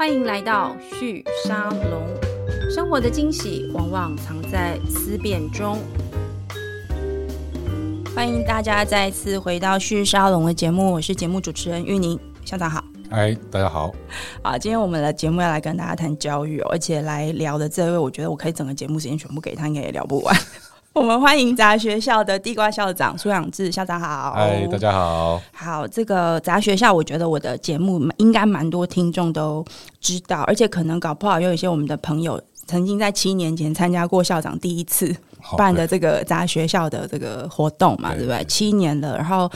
欢迎来到旭沙龙，生活的惊喜往往藏在思辨中。欢迎大家再次回到旭沙龙的节目，我是节目主持人玉宁，校长好。嗨，大家好。啊，今天我们的节目要来跟大家谈教育，而且来聊的这位，我觉得我可以整个节目时间全部给他，应该也聊不完。我们欢迎杂学校的地瓜校长苏养志校长好，嗨，大家好。好，这个杂学校，我觉得我的节目应该蛮多听众都知道，而且可能搞不好有一些我们的朋友曾经在七年前参加过校长第一次办的这个杂学校的这个活动嘛，对不对？七年了，然后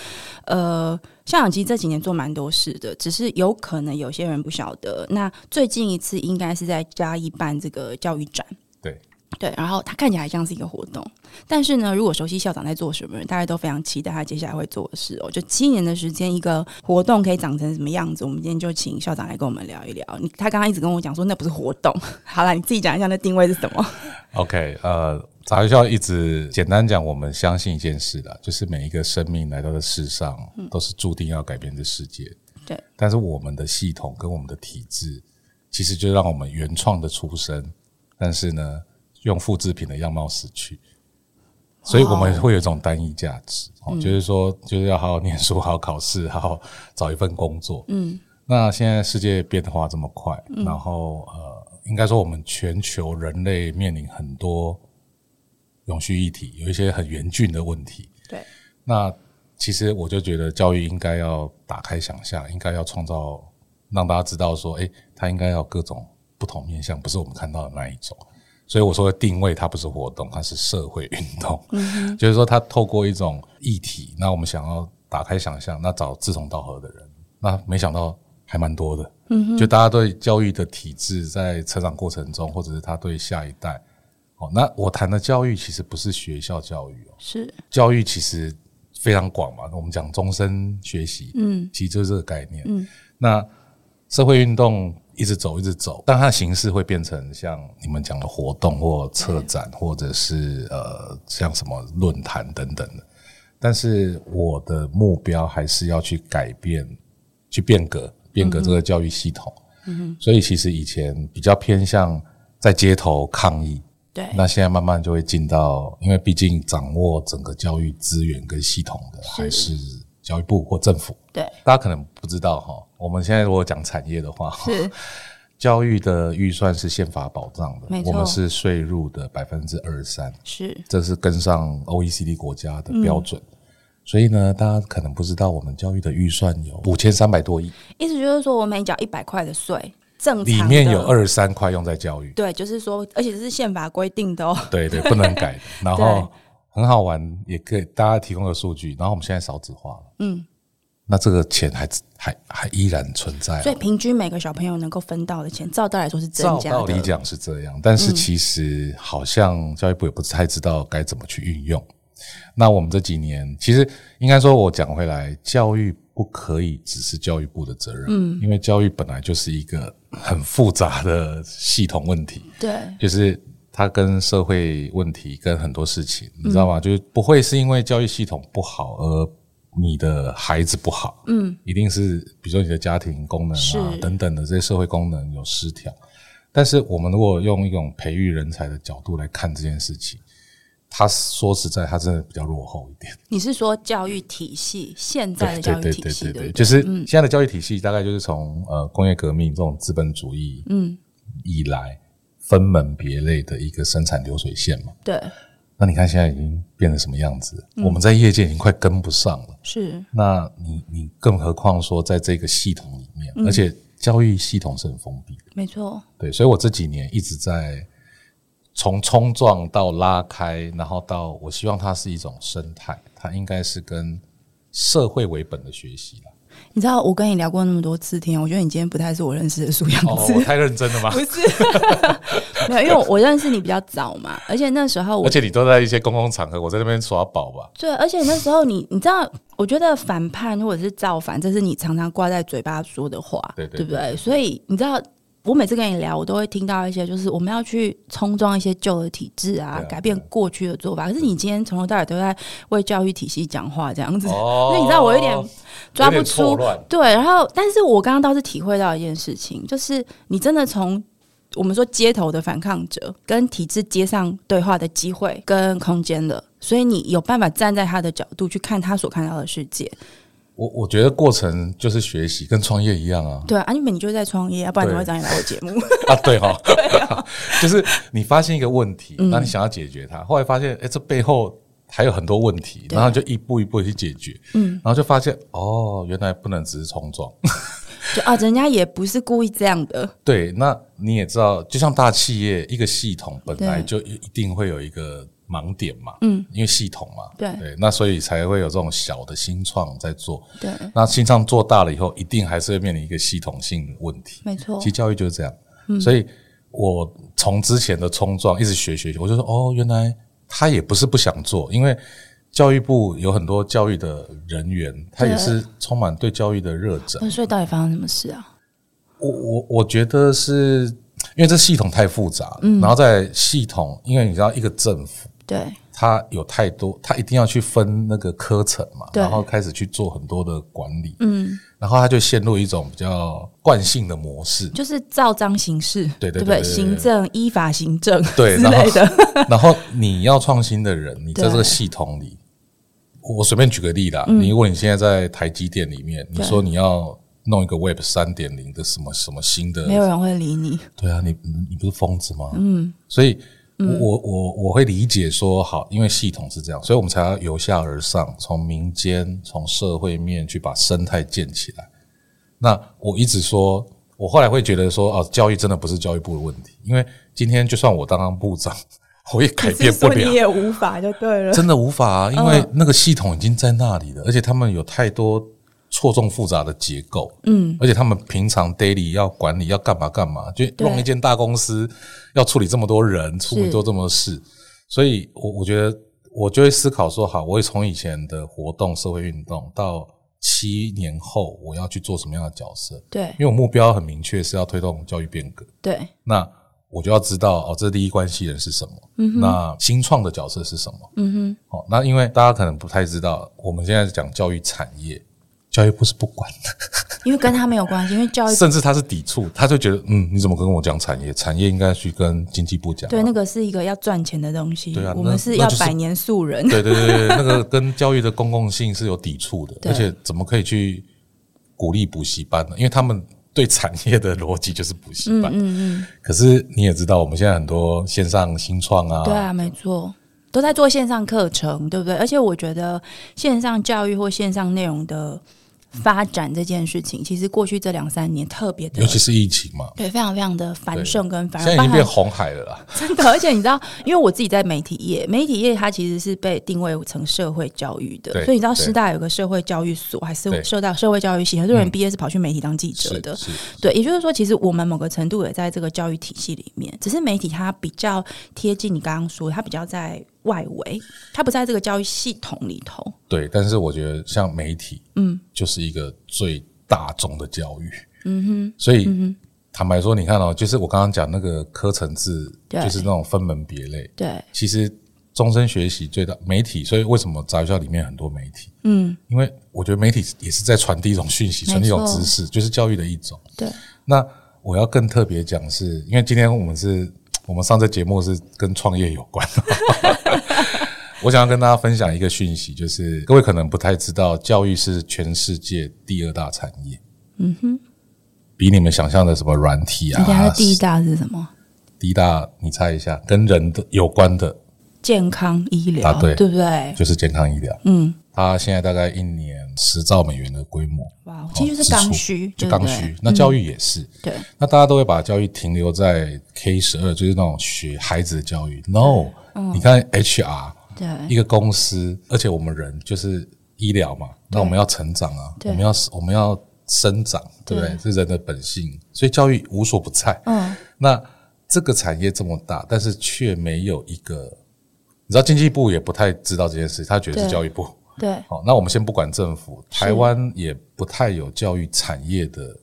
呃，校长其实这几年做蛮多事的，只是有可能有些人不晓得。那最近一次应该是在嘉义办这个教育展。对，然后他看起来像是一个活动，但是呢，如果熟悉校长在做什么，大家都非常期待他接下来会做的事哦。就七年的时间，一个活动可以长成什么样子？我们今天就请校长来跟我们聊一聊。你他刚刚一直跟我讲说那不是活动，好了，你自己讲一下那定位是什么？OK，呃，杂学校一直简单讲，我们相信一件事的，就是每一个生命来到的世上，都是注定要改变这世界。对、嗯，但是我们的系统跟我们的体制，其实就让我们原创的出生，但是呢，用复制品的样貌死去，所以我们会有一种单一价值，哦，就是说，就是要好好念书，好好考试，好好找一份工作。嗯，那现在世界变化这么快，然后呃，应该说我们全球人类面临很多永续议题，有一些很严峻的问题。对，那其实我就觉得教育应该要打开想象，应该要创造让大家知道说，诶，它应该要各种不同面向，不是我们看到的那一种。所以我说的定位，它不是活动，它是社会运动。嗯，就是说，它透过一种议题，那我们想要打开想象，那找志同道合的人，那没想到还蛮多的。嗯，就大家对教育的体制在成长过程中，或者是他对下一代，哦，那我谈的教育其实不是学校教育哦，是教育其实非常广嘛。我们讲终身学习，嗯，其实就是这个概念。嗯，那社会运动。一直走，一直走，但它的形式会变成像你们讲的活动或策展，或者是呃，像什么论坛等等的。但是我的目标还是要去改变、去变革、变革这个教育系统。嗯哼。所以其实以前比较偏向在街头抗议，对。那现在慢慢就会进到，因为毕竟掌握整个教育资源跟系统的还是教育部或政府。对。大家可能不知道哈。我们现在如果讲产业的话，是 教育的预算是宪法保障的，我们是税入的百分之二十三，是，这是跟上 OECD 国家的标准。嗯，所以呢，大家可能不知道，我们教育的预算有五千三百多亿，意思就是说，我每缴一百块的税，正常里面有二十三块用在教育。对，就是说，而且这是宪法规定的哦，对对，不能改。然后很好玩，也可以大家提供个数据。然后我们现在少子化了，嗯。那这个钱还还还依然存在，所以平均每个小朋友能够分到的钱，照道来说是增加的。照道理讲是这样，但是其实好像教育部也不太知道该怎么去运用。那我们这几年，其实应该说，我讲回来，教育不可以只是教育部的责任，嗯，因为教育本来就是一个很复杂的系统问题，对，就是它跟社会问题跟很多事情，你知道吗？就是不会是因为教育系统不好而。你的孩子不好，嗯，一定是比如说你的家庭功能啊等等的这些社会功能有失调。但是我们如果用一种培育人才的角度来看这件事情，他说实在，他真的比较落后一点。你是说教育体系现在的教育体系？对对对对对，就是现在的教育体系大概就是从呃工业革命这种资本主义嗯以来分门别类的一个生产流水线嘛，对。那你看现在已经变成什么样子？嗯，我们在业界已经快跟不上了。是，那你你更何况说在这个系统里面，嗯，而且教育系统是很封闭的。没错。对，所以我这几年一直在从冲撞到拉开，然后到我希望它是一种生态，它应该是跟社会为本的学习了。你知道我跟你聊过那么多次天，我觉得你今天不太是我认识的苏阳子。哦，我太认真了吗？不是，没有，因为我认识你比较早嘛，而且那时候我，而且你都在一些公共场合，我在那边耍宝吧。对，而且那时候你，你知道，我觉得反叛或者是造反，这是你常常挂在嘴巴说的话，对对，对，对，对不对？所以你知道，我每次跟你聊，我都会听到一些，就是我们要去冲撞一些旧的体制啊，啊改变过去的做法。可是你今天从头到尾都在为教育体系讲话，这样子，哦、所以你知道我有点抓不出。对，然后，但是我刚刚倒是体会到一件事情，就是你真的从我们说街头的反抗者跟体制接上对话的机会跟空间了，所以你有办法站在他的角度去看他所看到的世界。我我觉得过程就是学习，跟创业一样啊。对啊，因为你就是在创业，要不然怎么会找你来我节目 啊？对 哈、就是你发现一个问题，那你想要解决它，嗯、后来发现，哎，这背后还有很多问题，然后就一步一步去解决。嗯，然后就发现，哦，原来不能只是冲撞。就啊，人家也不是故意这样的。对，那你也知道，就像大企业一个系统本来就一定会有一个。盲点嘛，嗯，因为系统嘛，对对，那所以才会有这种小的新创在做，对，那新创做大了以后，一定还是会面临一个系统性的问题，没错。其实教育就是这样，嗯，所以我从之前的冲撞一直学学学，我就说哦，原来他也不是不想做，因为教育部有很多教育的人员，他也是充满对教育的热忱。所以到底发生什么事啊？我我我觉得是因为这系统太复杂，嗯，然后在系统，因为你知道一个政府。对，他有太多，他一定要去分那个科层嘛，然后开始去做很多的管理，嗯，然后他就陷入一种比较惯性的模式，就是照章行事，对对对，对，行政依法行政对之类的。然后你要创新的人，你在这个系统里，我随便举个例啦，你如果你现在在台积电里面，你说你要弄一个 Web 三点零的什么什么新的，没有人会理你。对啊，你你不是疯子吗？嗯，所以。我我我会理解说好，因为系统是这样，所以我们才要由下而上，从民间、从社会面去把生态建起来。那我一直说，我后来会觉得说，哦，教育真的不是教育部的问题，因为今天就算我当上部长，我也改变不了，你也无法就对了，真的无法啊，因为那个系统已经在那里了，而且他们有太多。错综复杂的结构，嗯，而且他们平常 daily 要管理要干嘛干嘛，就弄一间大公司要处理这么多人，处理做这么多事，所以我我觉得我就会思考说，好，我会从以前的活动、社会运动到七年后我要去做什么样的角色，对，因为我目标很明确是要推动教育变革，对，那我就要知道哦，这第一关系人是什么，嗯哼，那新创的角色是什么，嗯哼，好，那因为大家可能不太知道，我们现在是讲教育产业。教育部是不管的，因为跟他没有关系。因为教育甚至他是抵触，他就觉得，嗯，你怎么跟我讲产业？产业应该去跟经济部讲。对，那个是一个要赚钱的东西。对啊，我们是要百年树人。对对对对，那个跟教育的公共性是有抵触的，而且怎么可以去鼓励补习班呢？因为他们对产业的逻辑就是补习班。嗯嗯。可是你也知道，我们现在很多线上新创啊，对啊，没错，都在做线上课程，对不对？而且我觉得线上教育或线上内容的。发展这件事情，其实过去这两三年特别的，尤其是疫情嘛，对，非常非常的繁盛跟繁荣，现在已经变红海了啦。真的，而且你知道，因为我自己在媒体业，媒体业它其实是被定位成社会教育的，所以你知道师大有个社会教育所，还是受到社会教育系，很多人毕业是跑去媒体当记者的，对，也就是说，其实我们某个程度也在这个教育体系里面，只是媒体它比较贴近你刚刚说，它比较在。外围，它不在这个教育系统里头。对，但是我觉得像媒体，嗯，就是一个最大众的教育，嗯哼。所以、嗯、坦白说，你看哦，就是我刚刚讲那个科层制，对就是那种分门别类。对，其实终身学习最大媒体，所以为什么杂学校里面很多媒体？嗯，因为我觉得媒体也是在传递一种讯息，传递一种知识，就是教育的一种。对。那我要更特别讲，是因为今天我们是。我们上这节目是跟创业有关，我想要跟大家分享一个讯息，就是各位可能不太知道，教育是全世界第二大产业。嗯哼，比你们想象的什么软体啊？你家的第一大是什么？第一大，你猜一下，跟人的有关的健康医疗啊？对，对不对？就是健康医疗。嗯。它现在大概一年十兆美元的规模，哇，其实就是刚需，就刚需。那教育也是，对。那大家都会把教育停留在 K 十二，就是那种学孩子的教育。No，你看 HR，对，一个公司，而且我们人就是医疗嘛，那我们要成长啊，我们要我们要生长，对不对？是人的本性，所以教育无所不在。嗯，那这个产业这么大，但是却没有一个，你知道经济部也不太知道这件事，他觉得是教育部。对，好，那我们先不管政府，台湾也不太有教育产业的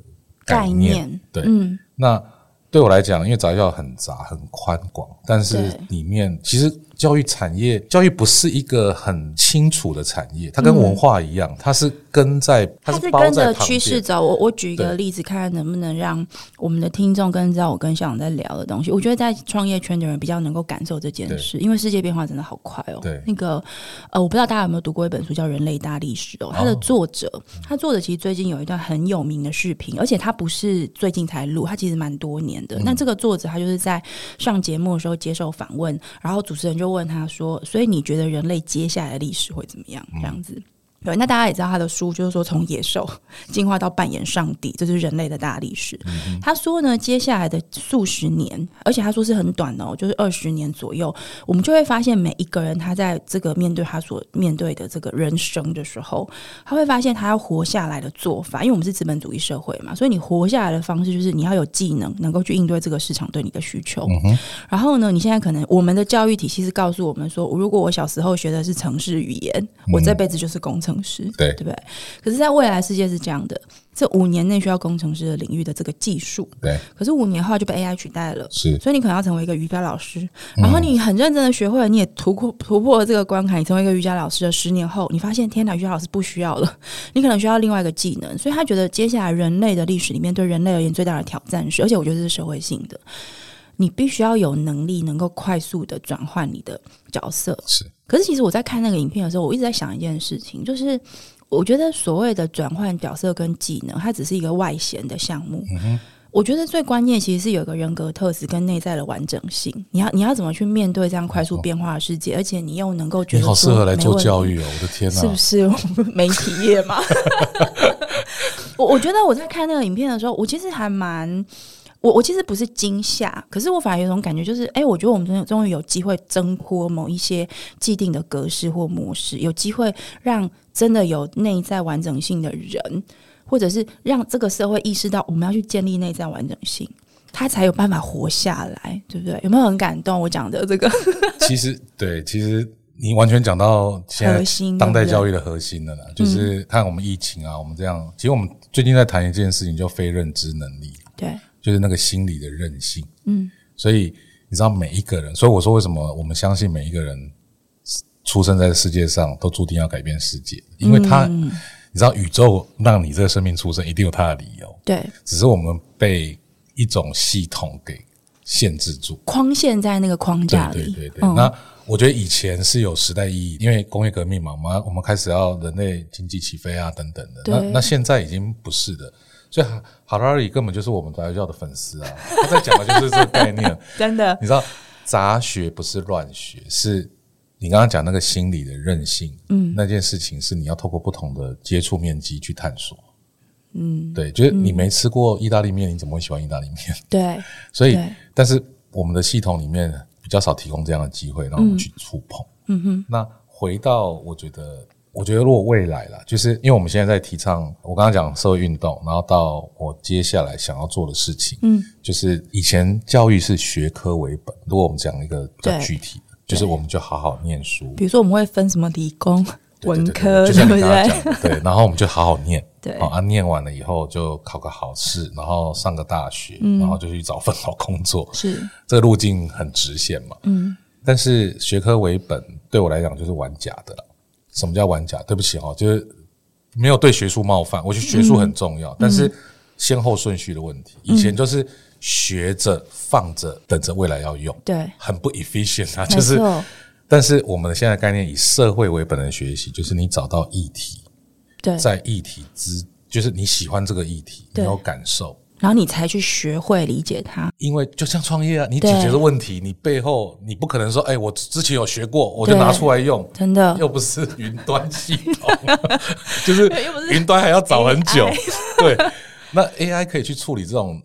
概念。概念对，嗯，那对我来讲，因为杂校很杂很宽广，但是里面其实。教育产业，教育不是一个很清楚的产业，它跟文化一样，嗯、它是跟在，它是，跟着趋势走。我我举一个例子，看看能不能让我们的听众跟知道我跟校长在聊的东西。我觉得在创业圈的人比较能够感受这件事，因为世界变化真的好快哦。对，那个呃，我不知道大家有没有读过一本书叫《人类大历史》哦，它的作者，他作者其实最近有一段很有名的视频，而且他不是最近才录，他其实蛮多年的。那、嗯、这个作者他就是在上节目的时候接受访问，然后主持人就问他说：“所以你觉得人类接下来的历史会怎么样？”这样子。对，那大家也知道他的书，就是说从野兽 进化到扮演上帝，这就是人类的大历史。嗯、他说呢，接下来的数十年，而且他说是很短哦，就是二十年左右，我们就会发现每一个人他在这个面对他所面对的这个人生的时候，他会发现他要活下来的做法，因为我们是资本主义社会嘛，所以你活下来的方式就是你要有技能，能够去应对这个市场对你的需求。嗯、然后呢，你现在可能我们的教育体系是告诉我们说，如果我小时候学的是城市语言，嗯、我这辈子就是工程。程师对，对不对？可是，在未来世界是这样的，这五年内需要工程师的领域的这个技术，对。可是五年后就被 AI 取代了，是。所以你可能要成为一个瑜伽老师，然后你很认真的学会了，你也突破突破了这个关卡，你成为一个瑜伽老师的十年后，你发现天哪，瑜伽老师不需要了，你可能需要另外一个技能。所以他觉得接下来人类的历史里面，对人类而言最大的挑战是，而且我觉得这是社会性的。你必须要有能力，能够快速的转换你的角色。是，可是其实我在看那个影片的时候，我一直在想一件事情，就是我觉得所谓的转换角色跟技能，它只是一个外显的项目。嗯，我觉得最关键其实是有一个人格特质跟内在的完整性。你要你要怎么去面对这样快速变化的世界，而且你又能够觉得你好适合来做教育哦！我的天哪，是不是媒体业嘛？我 我觉得我在看那个影片的时候，我其实还蛮。我我其实不是惊吓，可是我反而有种感觉，就是哎、欸，我觉得我们终终于有机会挣脱某一些既定的格式或模式，有机会让真的有内在完整性的人，或者是让这个社会意识到我们要去建立内在完整性，他才有办法活下来，对不对？有没有很感动？我讲的这个，其实对，其实你完全讲到现在当代教育的核心了啦，就是看我们疫情啊，我们这样，其实我们最近在谈一件事情，叫非认知能力，对。就是那个心理的韧性，嗯，所以你知道每一个人，所以我说为什么我们相信每一个人出生在世界上都注定要改变世界，因为他，嗯、你知道宇宙让你这个生命出生一定有他的理由，对，只是我们被一种系统给限制住，框限在那个框架里，对对对对。嗯、那我觉得以前是有时代意义，因为工业革命嘛，我们我们开始要人类经济起飞啊等等的，那那现在已经不是的。所以哈拉瑞根本就是我们杂学校的粉丝啊！他在讲的就是这个概念，真的。你知道杂学不是乱学，是你刚刚讲那个心理的韧性，嗯，那件事情是你要透过不同的接触面积去探索，嗯，对，就是你没吃过意大利面，你怎么会喜欢意大利面？对，所以，但是我们的系统里面比较少提供这样的机会让我们去触碰，嗯哼。那回到我觉得。我觉得，如果未来啦，就是因为我们现在在提倡，我刚刚讲社会运动，然后到我接下来想要做的事情，嗯，就是以前教育是学科为本，如果我们讲一个比较具体的，就是我们就好好念书。比如说，我们会分什么理工、文科，对不对？对，然后我们就好好念，对，啊，念完了以后就考个好试，然后上个大学，然后就去找份好工作，是这个路径很直线嘛，嗯。但是学科为本对我来讲就是玩假的了。什么叫玩家？对不起哈，就是没有对学术冒犯。我觉得学术很重要，嗯、但是先后顺序的问题。嗯、以前就是学着放着，等着未来要用，对，很不 efficient 啊。就是，但是我们现在概念以社会为本的学习，就是你找到议题，对，在议题之，就是你喜欢这个议题，对你有感受。然后你才去学会理解它，因为就像创业啊，你解决的问题，你背后你不可能说，哎，我之前有学过，我就拿出来用，真的又不是云端系统，就是云端还要找很久。对，那 AI 可以去处理这种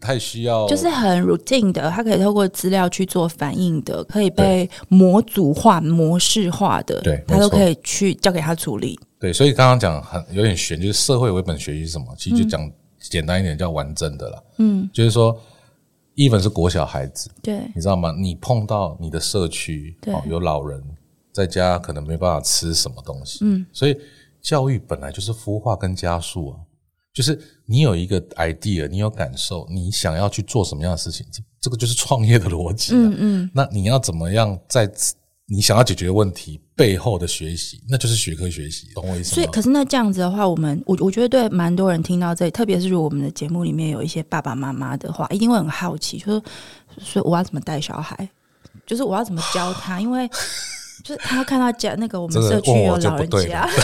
太需要，就是很 routine 的，它可以透过资料去做反应的，可以被模组化、模式化的，对，它都可以去交给他处理。对，所以刚刚讲很有点玄，就是社会为本学习是什么？其实就讲。简单一点叫完整的啦，嗯，就是说，even 是国小孩子，对，你知道吗？你碰到你的社区，对，有老人在家可能没办法吃什么东西，嗯，所以教育本来就是孵化跟加速啊，就是你有一个 idea，你有感受，你想要去做什么样的事情，这这个就是创业的逻辑。嗯嗯，那你要怎么样在你想要解决的问题背后的学习，那就是学科学习，懂我意思吗？所以，可是那这样子的话，我们我我觉得对蛮多人听到这里，特别是如果我们的节目里面有一些爸爸妈妈的话，一定会很好奇，就是所以我要怎么带小孩，就是我要怎么教他，因为 就是他要看到家那个我们社区有老人家。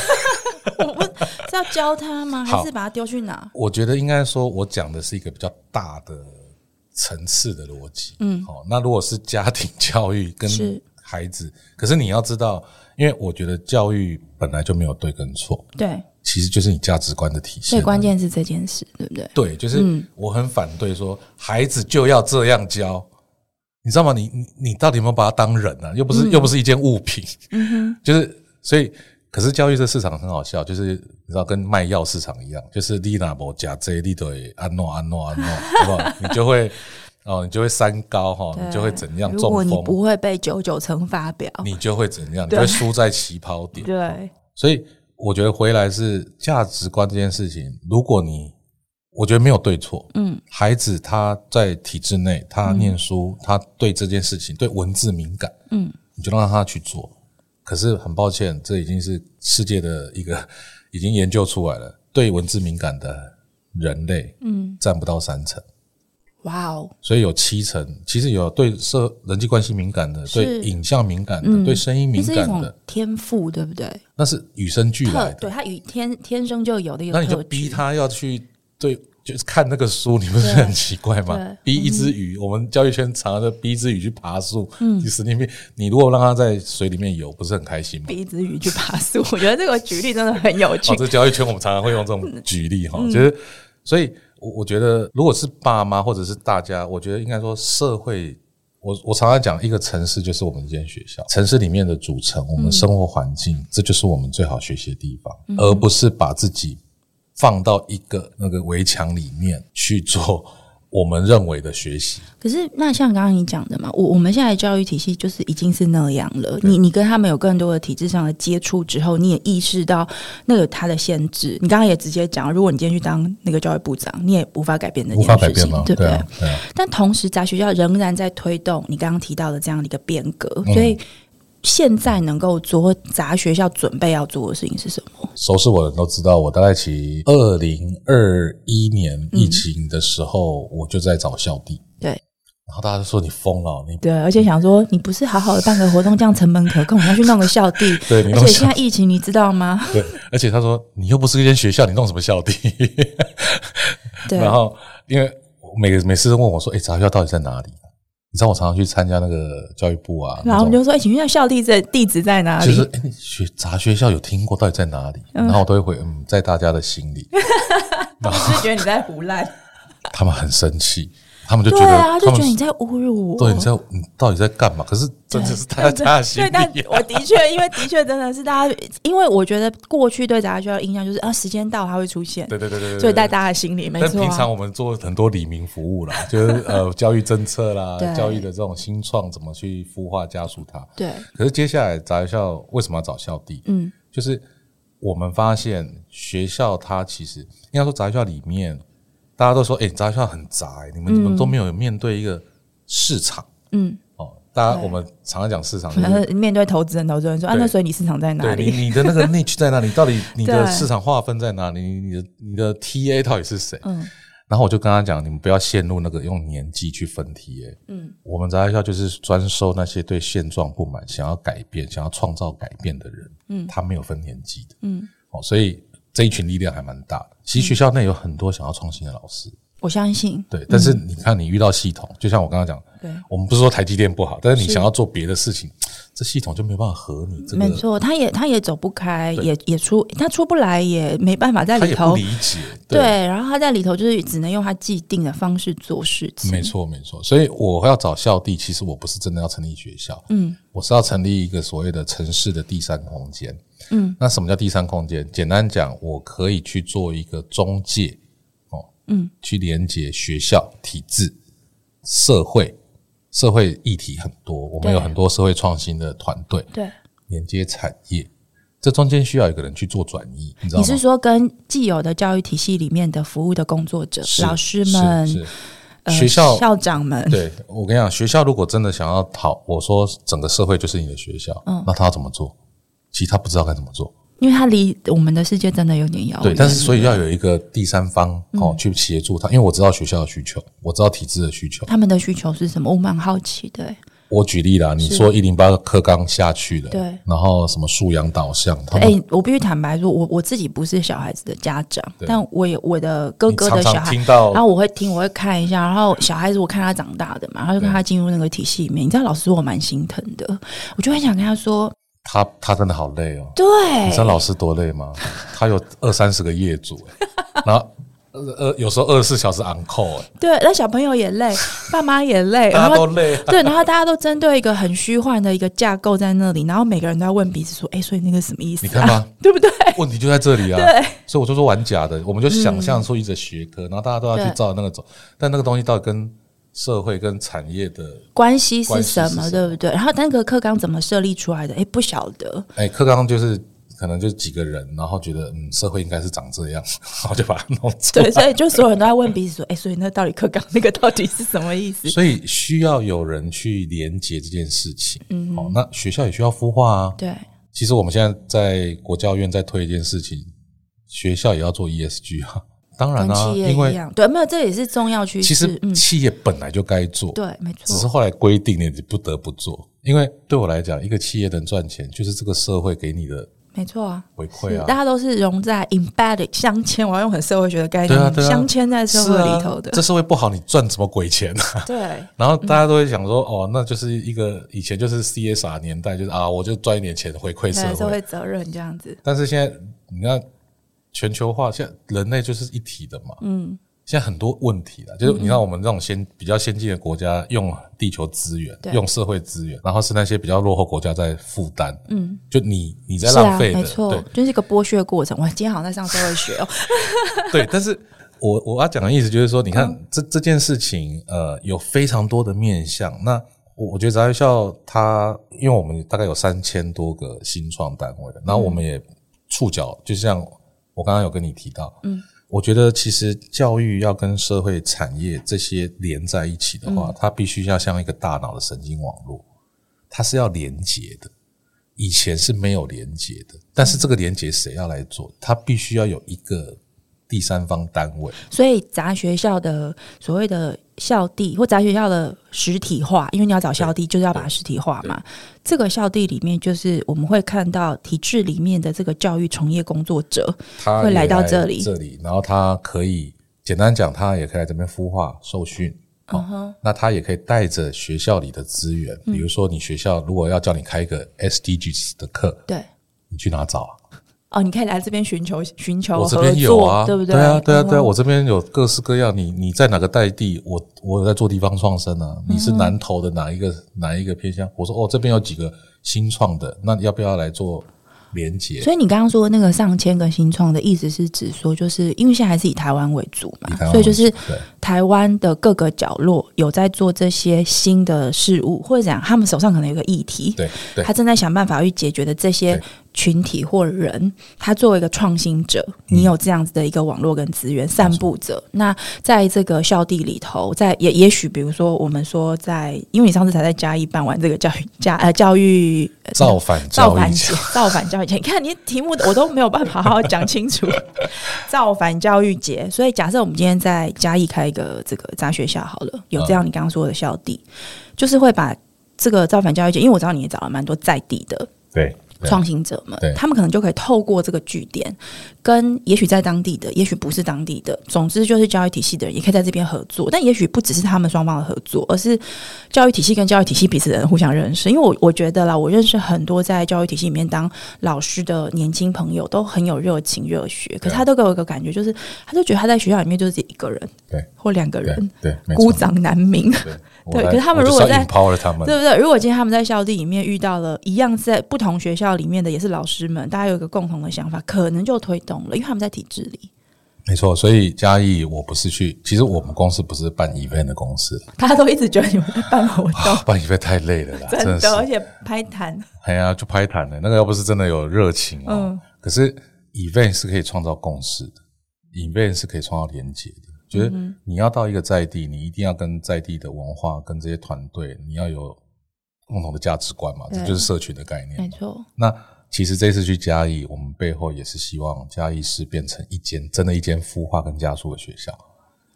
我们是要教他吗？还是把他丢去哪？我觉得应该说，我讲的是一个比较大的层次的逻辑。嗯，好，那如果是家庭 教育跟孩子，可是你要知道，因为我觉得教育本来就没有对跟错。对，其实就是你价值观的体现。最关键是这件事，对不对？对，就是我很反对说孩子就要这样教，你知道吗？你你你到底有没有把他当人呢、啊？又不是、嗯、又不是一件物品。就是所以。可是教育这市场很好笑，就是你知道跟卖药市场一样，就是你那无加这，你对安诺安诺安诺，好不好？你就会哦，你就会三高哈，你就会怎样中风？如果你不会被九九乘法表，你就会怎样？对你会输在起跑点。对，所以我觉得回来是价值观这件事情，如果你我觉得没有对错，嗯，孩子他在体制内，他念书，嗯、他对这件事情对文字敏感，嗯，你就让他去做。可是很抱歉，这已经是世界的一个 已经研究出来了，对文字敏感的人类，嗯，占不到三成。哇哦！所以有七成，其实有对社人际关系敏感的，对影像敏感的，对声音敏感的天赋，对不对？那是与生俱来的，对他与天天生就有的一个。那你就逼他要去对。就是看那个书，你不是很奇怪吗？逼一只鱼，我们教育圈常常就逼一只鱼去爬树。嗯，其实里面你如果让它在水里面游，不是很开心吗？逼一只鱼去爬树，我觉得这个举例真的很有趣。哦，这教育圈我们常常会用这种举例哈，就是所以，我我觉得如果是爸妈或者是大家，我觉得应该说社会，我我常常讲一个城市就是我们一间学校，城市里面的组成，我们生活环境，这就是我们最好学习的地方，而不是把自己。放到一个那个围墙里面去做我们认为的学习。可是，那像刚刚你讲的嘛，我我们现在的教育体系就是已经是那样了。你你跟他们有更多的体制上的接触之后，你也意识到那个它的限制。你刚刚也直接讲，如果你今天去当那个教育部长，你也无法改变那件事情，无法改变吗？对不对？但同时，杂学校仍然在推动你刚刚提到的这样的一个变革，所以。嗯现在能够做杂学校准备要做的事情是什么？熟悉我的人都知道，我大概其二零二一年疫情的时候，我就在找校地。对，然后大家都说你疯了，你对，而且想说你不是好好的办个活动，这样成本可控，你要去弄个校地。对，而且现在疫情，你知道吗？对，而且他说你又不是一间学校，你弄什么校地？对，然后因为每个每次都问我说，哎，杂学校到底在哪里？你知道我常常去参加那个教育部啊，然后我就说：“哎，请问校地址地址在哪里？”就是哎，学杂学校有听过到底在哪里？然后我都会回嗯，在大家的心里。然后就觉得你在胡乱，他们很生气。他们就觉得，啊，就觉得你在侮辱我。对，你在你到底在干嘛？可是真的是大家的心里。对，但我的确，因为的确真的是大家，因为我觉得过去对杂学校的印象就是啊，时间到它会出现。对对对对。所以在大家的心里，没错。但平常我们做很多理民服务啦，就是呃 教育政策啦，教育的这种新创怎么去孵化加速它。对。可是接下来杂学校为什么要找校地？嗯，就是我们发现学校它其实应该说杂学校里面。大家都说，哎、欸，杂学校很杂，你们怎么都没有面对一个市场？嗯，哦，大家我们常常讲市场，就是面对投资人，投资人说，啊，那所以你市场在哪里？你你的那个 niche 在哪里？到底你的 市场划分在哪里？你的你的 TA 到底是谁？嗯，然后我就跟他讲，你们不要陷入那个用年纪去分 TA。嗯，我们杂学校就是专收那些对现状不满、想要改变、想要创造改变的人。嗯，他没有分年纪的。嗯，哦，所以。这一群力量还蛮大的。其实学校内有很多想要创新的老师，我相信。对，但是你看，你遇到系统，就像我刚刚讲，对，我们不是说台积电不好，但是你想要做别的事情，这系统就没办法和你。没错，他也他也走不开，也也出他出不来，也没办法在里头理解。对，然后他在里头就是只能用他既定的方式做事情。没错，没错。所以我要找校地，其实我不是真的要成立学校，嗯，我是要成立一个所谓的城市的第三空间。嗯，那什么叫第三空间？简单讲，我可以去做一个中介，哦，嗯，去连接学校、体制、社会，社会议题很多，我们有很多社会创新的团队，对，连接产业，这中间需要一个人去做转移，你知道吗？你是说跟既有的教育体系里面的服务的工作者、老师们、呃、学校校长们？对，我跟你讲，学校如果真的想要讨，我说整个社会就是你的学校，嗯，那他要怎么做？其实他不知道该怎么做，因为他离我们的世界真的有点遥远。对，但是所以要有一个第三方哦、嗯、去协助他，因为我知道学校的需求，我知道体制的需求。他们的需求是什么？我蛮好奇的。我举例啦，你说一零八课纲下去了，对，然后什么素养导向，哎、欸，我必须坦白说，我我自己不是小孩子的家长，但我有我的哥哥的小孩，听到然后我会听，我会看一下，然后小孩子我看他长大的嘛，然后就看他进入那个体系里面，你知道，老师我蛮心疼的，我就很想跟他说，他他真的好累哦，对，你知道老师多累吗？他有二三十个业主，然后。呃，有时候二十四小时 on call，对，那小朋友也累，爸妈也累，大家都累，对，然后大家都针对一个很虚幻的一个架构在那里，然后每个人都要问彼此说，哎，所以那个什么意思？你看吗？对不对？问题就在这里啊，对，所以我就说玩假的，我们就想象出一个学科，然后大家都要去照那个走，但那个东西到底跟社会跟产业的关系是什么？对不对？然后那个课纲怎么设立出来的？哎，不晓得，哎，课纲就是。可能就几个人，然后觉得嗯，社会应该是长这样，然后就把它弄出来。对，所以就所有人都在问彼此说：“哎、欸，所以那到底课纲那个到底是什么意思？” 所以需要有人去连接这件事情。嗯，好，那学校也需要孵化啊。对，其实我们现在在国教院在推一件事情，学校也要做 ESG 啊。当然啊，因为对，没有这也是重要趋势。其实企业本来就该做，对，没错。只是后来规定你不得不做，因为对我来讲，一个企业能赚钱，就是这个社会给你的。没错啊，回馈啊，大家都是融在 embedded 镶嵌，我要用很社会学的概念，镶嵌、啊啊、在社会里头的。啊、这社会不好，你赚什么鬼钱啊？对。然后大家都会想说，嗯、哦，那就是一个以前就是 CSR 年代，就是啊，我就赚一点钱回馈社会，社会责任这样子。但是现在你看全球化，现在人类就是一体的嘛，嗯。现在很多问题了，就是你看我们这种先比较先进的国家用地球资源，用社会资源，然后是那些比较落后国家在负担。嗯，就你你在浪费的，没错，对，就是一个剥削过程。我今天好像在上社会学哦。对，但是我我要讲的意思就是说，你看这这件事情，呃，有非常多的面向。那我我觉得杂学校它，因为我们大概有三千多个新创单位，然后我们也触角，就像我刚刚有跟你提到，嗯。我觉得其实教育要跟社会产业这些连在一起的话，它必须要像一个大脑的神经网络，它是要连接的。以前是没有连接的，但是这个连接谁要来做？它必须要有一个第三方单位。所以杂学校的所谓的。校地或杂学校的实体化，因为你要找校地，就是要把它实体化嘛。这个校地里面，就是我们会看到体制里面的这个教育从业工作者，他会来到这里，这里，然后他可以简单讲，他也可以来这边孵化受训。嗯哼，那他也可以带着学校里的资源，比如说你学校如果要叫你开一个 SDGs 的课，对，你去哪找啊？哦，你可以来这边寻求寻求合作，我这边有啊，对不对？对啊，对啊，对啊，我这边有各式各样。你你在哪个代地？我我有在做地方创生啊。你是南投的哪一个哪一个偏向？我说哦，这边有几个新创的，那要不要来做？连接，所以你刚刚说那个上千个新创的意思是指说，就是因为现在还是以台湾为主嘛，所以就是台湾的各个角落有在做这些新的事物，或者讲他们手上可能有个议题，对，他正在想办法去解决的这些群体或人，他作为一个创新者，你有这样子的一个网络跟资源散布者，那在这个校地里头，在也也许比如说我们说在，因为你上次才在嘉义办完这个教育家呃教育造反造反造反教育节，你看你题目我都没有办法好好讲清楚，造反教育节。所以假设我们今天在嘉义开一个这个杂学校好了，有这样你刚刚说的校地，就是会把这个造反教育节，因为我知道你也找了蛮多在地的，对。创新者们，他们可能就可以透过这个据点，跟也许在当地的，也许不是当地的，总之就是教育体系的人，也可以在这边合作。但也许不只是他们双方的合作，而是教育体系跟教育体系彼此的人互相认识。因为我我觉得啦，我认识很多在教育体系里面当老师的年轻朋友，都很有热情热血。可是他都给我一个感觉，就是他就觉得他在学校里面就是一个人，对，或两个人，对，孤掌难鸣。对，可是他们如果在，对不对？如果今天他们在校地里面遇到了一样在不同学校里面的也是老师们，大家有一个共同的想法，可能就推动了，因为他们在体制里。没错，所以嘉义我不是去，其实我们公司不是办 event 的公司，大家都一直觉得你们在办活动，啊、办 event 太累了啦，真的，真的而且拍谈，哎呀，就拍谈的，那个要不是真的有热情啊，嗯，可是 event 是可以创造共识的，event 是可以创造连接的，就是你要到一个在地，你一定要跟在地的文化跟这些团队，你要有共同的价值观嘛，这就是社群的概念，没错，那。其实这次去嘉义，我们背后也是希望嘉义市变成一间真的一间孵化跟加速的学校。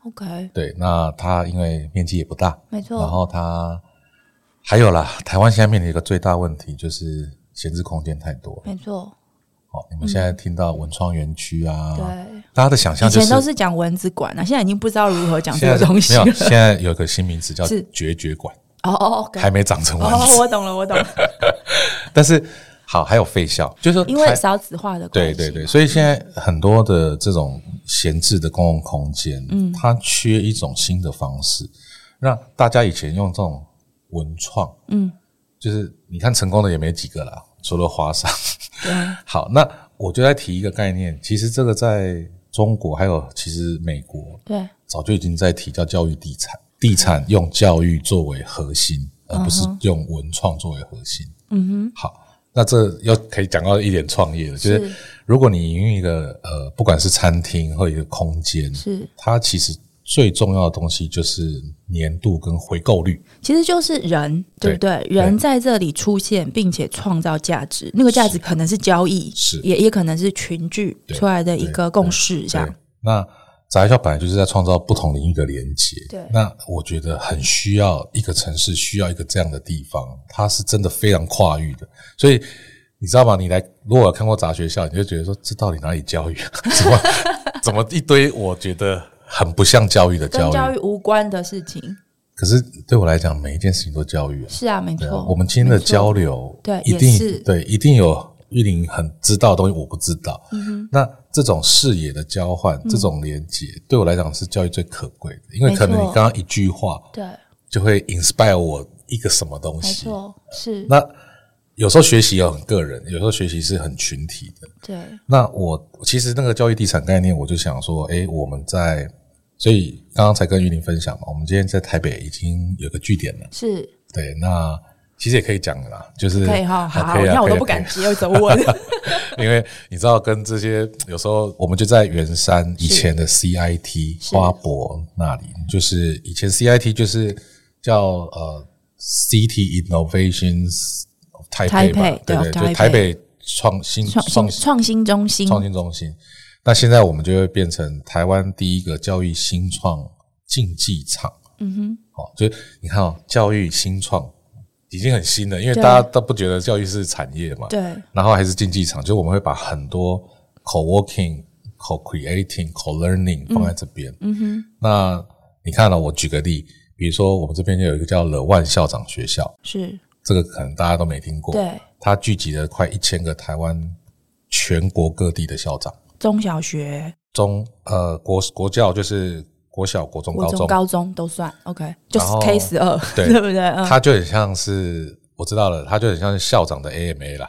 OK，对，那它因为面积也不大，没错。然后它还有啦，台湾现在面临一个最大问题就是闲置空间太多，没错。好，你们现在听到文创园区啊，对，大家的想象就是以前都是讲蚊子馆啊，现在已经不知道如何讲这个东西了。没有，现在有一个新名词叫绝绝馆。哦哦，还没长成蚊子。哦，我懂了，我懂了。但是。好，还有废校，就是说因为少子化的关系，对对对，所以现在很多的这种闲置的公共空间，嗯，它缺一种新的方式，让大家以前用这种文创，嗯，就是你看成功的也没几个啦，除了华商。对，好，那我就来提一个概念，其实这个在中国还有其实美国，对，早就已经在提叫教育地产，地产用教育作为核心，而不是用文创作为核心。嗯哼，好。那这又可以讲到一点创业了，就是如果你营运一个呃，不管是餐厅或一个空间，是它其实最重要的东西就是粘度跟回购率，其实就是人，对不对？对人在这里出现并且创造价值，那个价值可能是交易，是也也可能是群聚出来的一个共识，这样。那。杂学校本来就是在创造不同领域的连接，对。那我觉得很需要一个城市，需要一个这样的地方，它是真的非常跨域的。所以你知道吗？你来如果有看过杂学校，你就觉得说，这到底哪里教育？怎么 怎么一堆我觉得很不像教育的教育，跟教育无关的事情。可是对我来讲，每一件事情都教育啊。是啊，没错。我们今天的交流，对，一定对，一定有。玉玲很知道的东西，我不知道。嗯哼，那这种视野的交换，嗯、这种连接，对我来讲是教育最可贵的。因为可能你刚刚一句话，对，就会 inspire 我一个什么东西。没错，是。那有时候学习要很个人，有时候学习是很群体的。对。那我其实那个教育地产概念，我就想说，哎，我们在，所以刚刚才跟玉林分享嘛，我们今天在台北已经有个据点了。是。对，那。其实也可以讲的啦，就是可以哈，好，好，那我都不敢接，我怎么问？因为你知道，跟这些有时候我们就在圆山以前的 CIT 花博那里，就是以前 CIT 就是叫呃 City Innovations Taipei 吧，对对，就台北创新创创新中心，创新中心。那现在我们就会变成台湾第一个教育新创竞技场。嗯哼，好，就你看哦，教育新创。已经很新了，因为大家都不觉得教育是产业嘛。对。然后还是竞技场，就我们会把很多 co-working、co-creating、co-learning 放在这边。嗯哼。那你看了，我举个例，比如说我们这边就有一个叫 The One 校长学校，是这个可能大家都没听过。对。它聚集了快一千个台湾全国各地的校长。中小学。中呃国国教就是。国小、国中、高中、高中都算 OK，就是 K 十二，对 不对？他就很像是我知道了，他就很像是校长的 AMA 啦。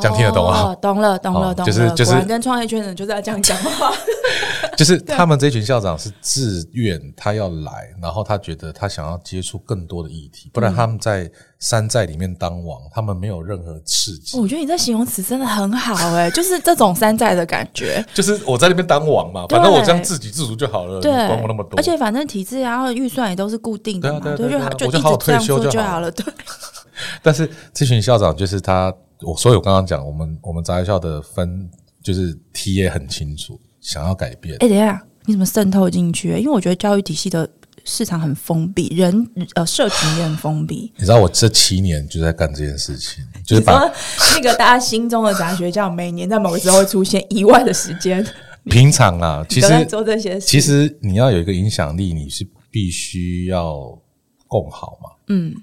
这样听得懂啊？懂了，懂了，懂了。就是就是跟创业圈的人就是要这样讲话。就是他们这群校长是自愿，他要来，然后他觉得他想要接触更多的议题，不然他们在山寨里面当王，他们没有任何刺激。我觉得你这形容词真的很好诶，就是这种山寨的感觉。就是我在那边当王嘛，反正我这样自给自足就好了，对，管我那么多。而且反正体制然后预算也都是固定的嘛，对，就就一直这样做就好了。对。但是这群校长就是他，我所以我刚刚讲，我们我们杂学校的分就是 T 也很清楚。想要改变，哎、欸，等一下，你怎么渗透进去？因为我觉得教育体系的市场很封闭，人呃，社群也很封闭。你知道我这七年就在干这件事情，就是把那个大家心中的杂学校，每年在某个时候会出现 意外的时间。平常啊，其实做这些事，其实你要有一个影响力，你是必须要共好嘛。嗯，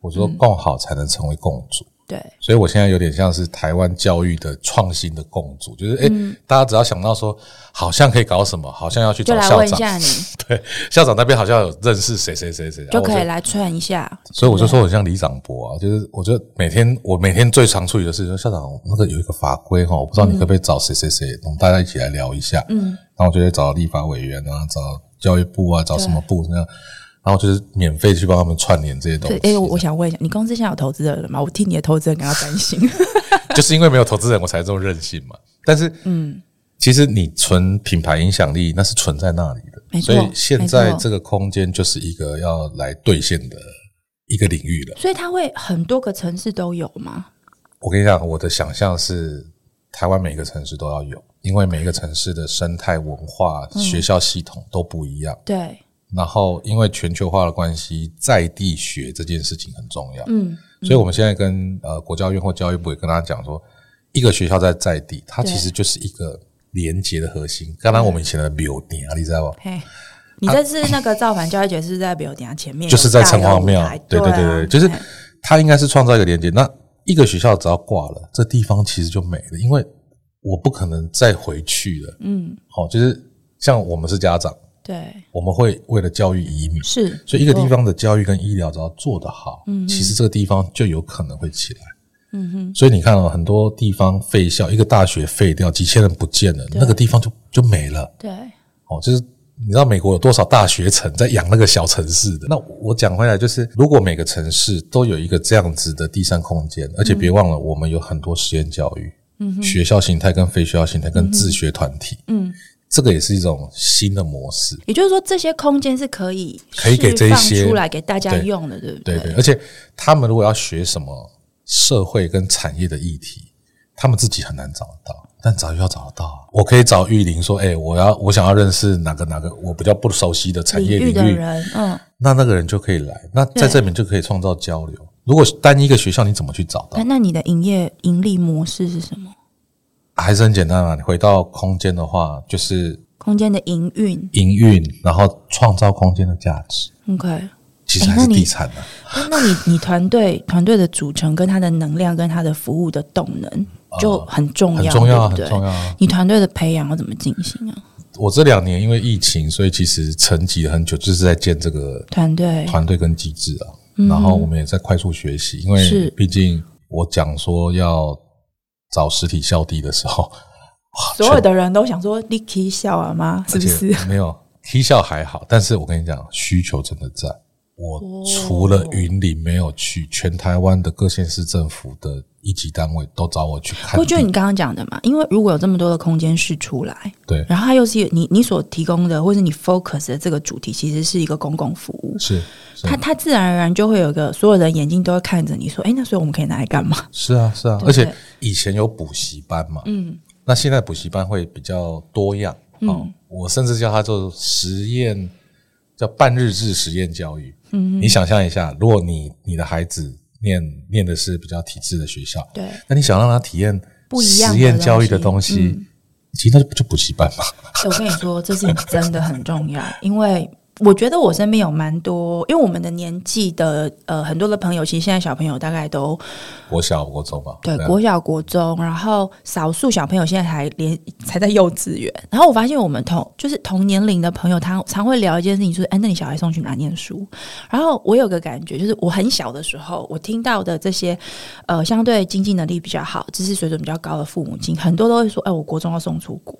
我说共好才能成为共主。对，所以我现在有点像是台湾教育的创新的共主，就是哎、嗯，大家只要想到说好像可以搞什么，好像要去找校长，对，校长那边好像有认识谁谁谁谁，就可以来串一下。所以我就说我像李长博啊，就是我觉得每天我每天最常处理的事，情校长那个有一个法规哈，我不知道你可不可以找谁谁谁，我们大家一起来聊一下。嗯，然后我就会找立法委员啊，找教育部啊，找什么部那样。然后就是免费去帮他们串联这些东西。哎，我想问一下，你公司现在有投资人了吗？我替你的投资人感到担心。就是因为没有投资人，我才这么任性嘛。但是，嗯，其实你存品牌影响力，那是存在那里的。所以现在这个空间就是一个要来兑现的一个领域了。所以它会很多个城市都有吗？我跟你讲，我的想象是台湾每一个城市都要有，因为每一个城市的生态文化、学校系统都不一样。嗯、对。然后，因为全球化的关系，在地学这件事情很重要。嗯，嗯，所以我们现在跟呃国教院或教育部也跟大家讲说，一个学校在在地，它其实就是一个连接的核心。刚刚我们以前的柳点啊，你知道不？嘿，你这次那个造反教育节是在庙埕前面，就是在城隍庙。对对对对，就是它应该是创造一个连接。那一个学校只要挂了，这地方其实就没了，因为我不可能再回去了。嗯，好，就是像我们是家长。对，我们会为了教育移民，是，所以一个地方的教育跟医疗只要做得好，嗯，其实这个地方就有可能会起来，嗯哼。所以你看哦，很多地方废校，一个大学废掉，几千人不见了，那个地方就就没了。对，哦，就是你知道美国有多少大学城在养那个小城市的？那我讲回来就是，如果每个城市都有一个这样子的第三空间，而且别忘了，我们有很多实验教育，嗯哼，学校形态跟非学校形态跟自学团体，嗯。这个也是一种新的模式，也就是说，这些空间是可以可以给这些出来给大家用的，对不对？对对，而且他们如果要学什么社会跟产业的议题，他们自己很难找得到，但早就要找得到。我可以找玉林说：“哎，我要我想要认识哪个哪个我比较不熟悉的产业领域的人，嗯，那那个人就可以来，那在这里面就可以创造交流。如果单一个学校，你怎么去找到？那你的营业盈利模式是什么？”还是很简单嘛，你回到空间的话，就是空间的营运，营运，然后创造空间的价值。OK，其实还是地产的。那那你你团队团队的组成跟它的能量跟它的服务的动能就很重要，很重要，很重要。你团队的培养要怎么进行啊？我这两年因为疫情，所以其实沉寂了很久，就是在建这个团队、团队跟机制啊。然后我们也在快速学习，因为毕竟我讲说要。找实体校地的时候，所有的人都想说你可以校啊吗？是不是？没有，踢校还好，但是我跟你讲，需求真的在。我除了云林没有去，全台湾的各县市政府的一级单位都找我去看。我觉得你刚刚讲的嘛，因为如果有这么多的空间是出来，对，然后它又是你你所提供的，或是你 focus 的这个主题，其实是一个公共服务，是，是它它自然而然就会有一个所有人眼睛都会看着你说，哎，那所以我们可以拿来干嘛？是啊，是啊，而且以前有补习班嘛，嗯，那现在补习班会比较多样，嗯，我甚至叫它做实验。叫半日制实验教育。嗯，你想象一下，如果你你的孩子念念的是比较体制的学校，对，那你想让他体验不一样实验教育的东西，嗯、其实那就就补习班嘛。我跟你说，这事情真的很重要，因为。我觉得我身边有蛮多，因为我们的年纪的呃很多的朋友，其实现在小朋友大概都国小国中吧，对，国小国中，然后少数小朋友现在还连才在幼稚园。然后我发现我们同就是同年龄的朋友，他常会聊一件事情，就是哎，那你小孩送去哪念书？然后我有个感觉，就是我很小的时候，我听到的这些呃相对经济能力比较好、知识水准比较高的父母亲，很多都会说，哎，我国中要送出国。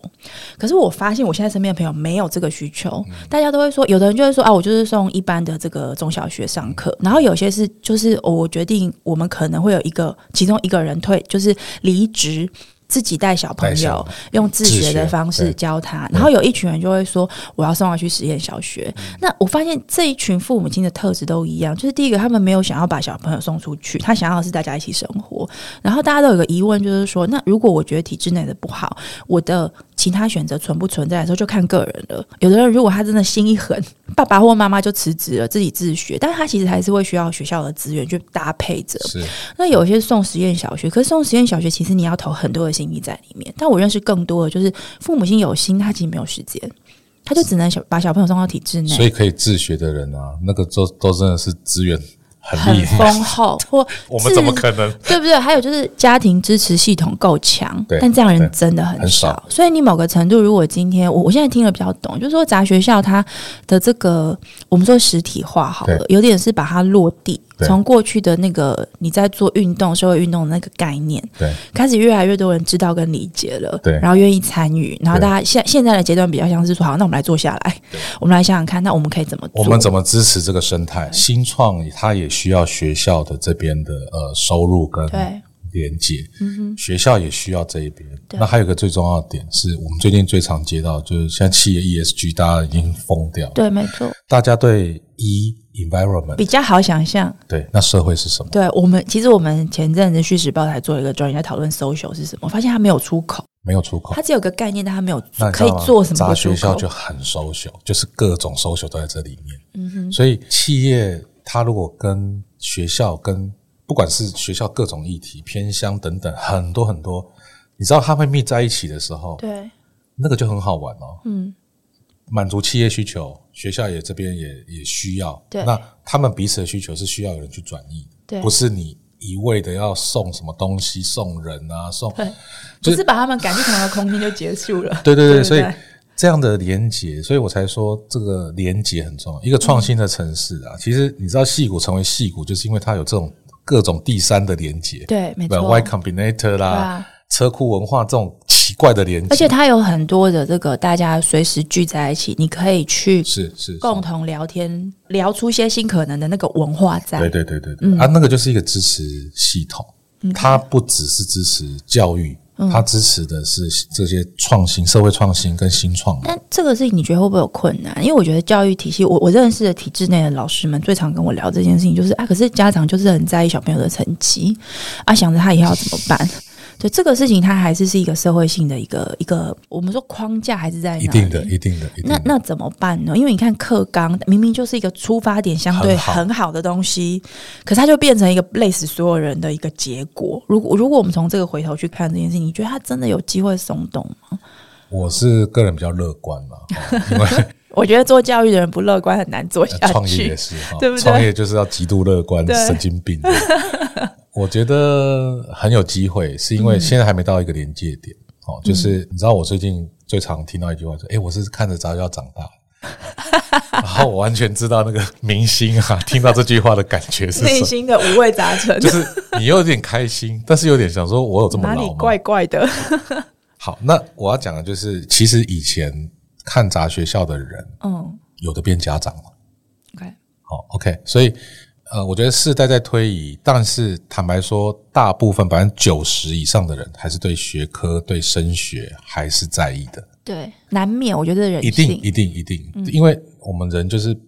可是我发现我现在身边的朋友没有这个需求，嗯、大家都会说 有的。可能就会说啊，我就是送一般的这个中小学上课，然后有些是就是我决定，我们可能会有一个其中一个人退，就是离职。自己带小朋友用自学的方式教他，然后有一群人就会说我要送他去实验小学。那我发现这一群父母亲的特质都一样，就是第一个他们没有想要把小朋友送出去，他想要的是大家一起生活。然后大家都有个疑问，就是说，那如果我觉得体制内的不好，我的其他选择存不存在的时候就看个人了。有的人如果他真的心一狠，爸爸或妈妈就辞职了，自己自学，但是他其实还是会需要学校的资源去搭配着。是。那有些送实验小学，可是送实验小学其实你要投很多的心力在里面，但我认识更多的就是父母亲有心，他其实没有时间，他就只能小把小朋友送到体制内。所以可以自学的人啊，那个都都真的是资源很很丰厚，或 我们怎么可能？对不对？还有就是家庭支持系统够强，但这样人真的很少。很少。所以你某个程度，如果今天我我现在听得比较懂，就是说杂学校它的这个我们说实体化好了，有点是把它落地。从过去的那个你在做运动、社会运动的那个概念，对，开始越来越多人知道跟理解了，对，然后愿意参与，然后大家现现在的阶段比较像是说，好，那我们来坐下来，我们来想想看，那我们可以怎么做？我们怎么支持这个生态？新创它也需要学校的这边的呃收入跟连接，嗯哼，学校也需要这一边。那还有一个最重要的点是我们最近最常接到，就是现在企业 ESG 大家已经疯掉，对，没错，大家对 E。environment 比较好想象，对，那社会是什么？对我们，其实我们前阵子《旭时报》还做了一个专题在讨论 social 是什么，我发现它没有出口，没有出口，它只有个概念，但它没有可以做什么。杂学校就很 social，就是各种 social 都在这里面。嗯哼，所以企业它如果跟学校跟不管是学校各种议题偏乡等等很多很多，你知道它会密在一起的时候，对，那个就很好玩哦。嗯。满足企业需求，学校也这边也也需要。对，那他们彼此的需求是需要有人去转译，对，不是你一味的要送什么东西送人啊送，对，就是、不是把他们赶去同一个空间就结束了。对 对对，对对对，所以这样的连接，所以我才说这个连接很重要。一个创新的城市啊，嗯、其实你知道矽谷成为矽谷，就是因为它有这种各种第三的连接，对，没错，Y Combinator 啦，车库文化这种。奇怪的连接，而且它有很多的这个大家随时聚在一起，你可以去是是共同聊天，聊出一些新可能的那个文化在。对对对对对，啊，那个就是一个支持系统，它不只是支持教育，它支持的是这些创新、社会创新跟新创。但这个事情你觉得会不会有困难？因为我觉得教育体系，我我认识的体制内的老师们最常跟我聊这件事情，就是啊，可是家长就是很在意小朋友的成绩，啊，想着他以后要怎么办。对这个事情，它还是是一个社会性的一个一个，我们说框架还是在一定的、一定的。那那怎么办呢？因为你看课纲明明就是一个出发点相对很好的东西，可是它就变成一个累死所有人的一个结果。如果如果我们从这个回头去看这件事情，你觉得它真的有机会松动吗？我是个人比较乐观嘛，因为我觉得做教育的人不乐观很难做下去。创业也是，对不对？创业就是要极度乐观，神经病。我觉得很有机会，是因为现在还没到一个临界点。哦、嗯，就是你知道，我最近最常听到一句话说：“哎、欸，我是看着杂学校长大。” 然后我完全知道那个明星啊，听到这句话的感觉是内心的五味杂陈。就是你有点开心，但是有点想说：“我有这么老吗？”哪里怪怪的。好，那我要讲的就是，其实以前看杂学校的人，嗯，有的变家长了。OK，好，OK，所以。呃，我觉得世代在推移，但是坦白说，大部分百分之九十以上的人还是对学科、对升学还是在意的。对，难免，我觉得人一定、一定、一定，嗯、因为我们人就是